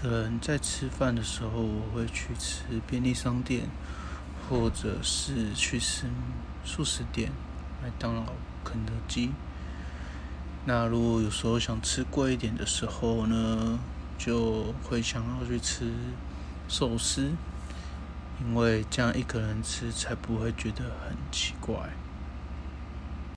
可能在吃饭的时候，我会去吃便利商店，或者是去吃素食店，麦当劳、肯德基。那如果有时候想吃贵一点的时候呢，就会想要去吃寿司，因为这样一个人吃才不会觉得很奇怪。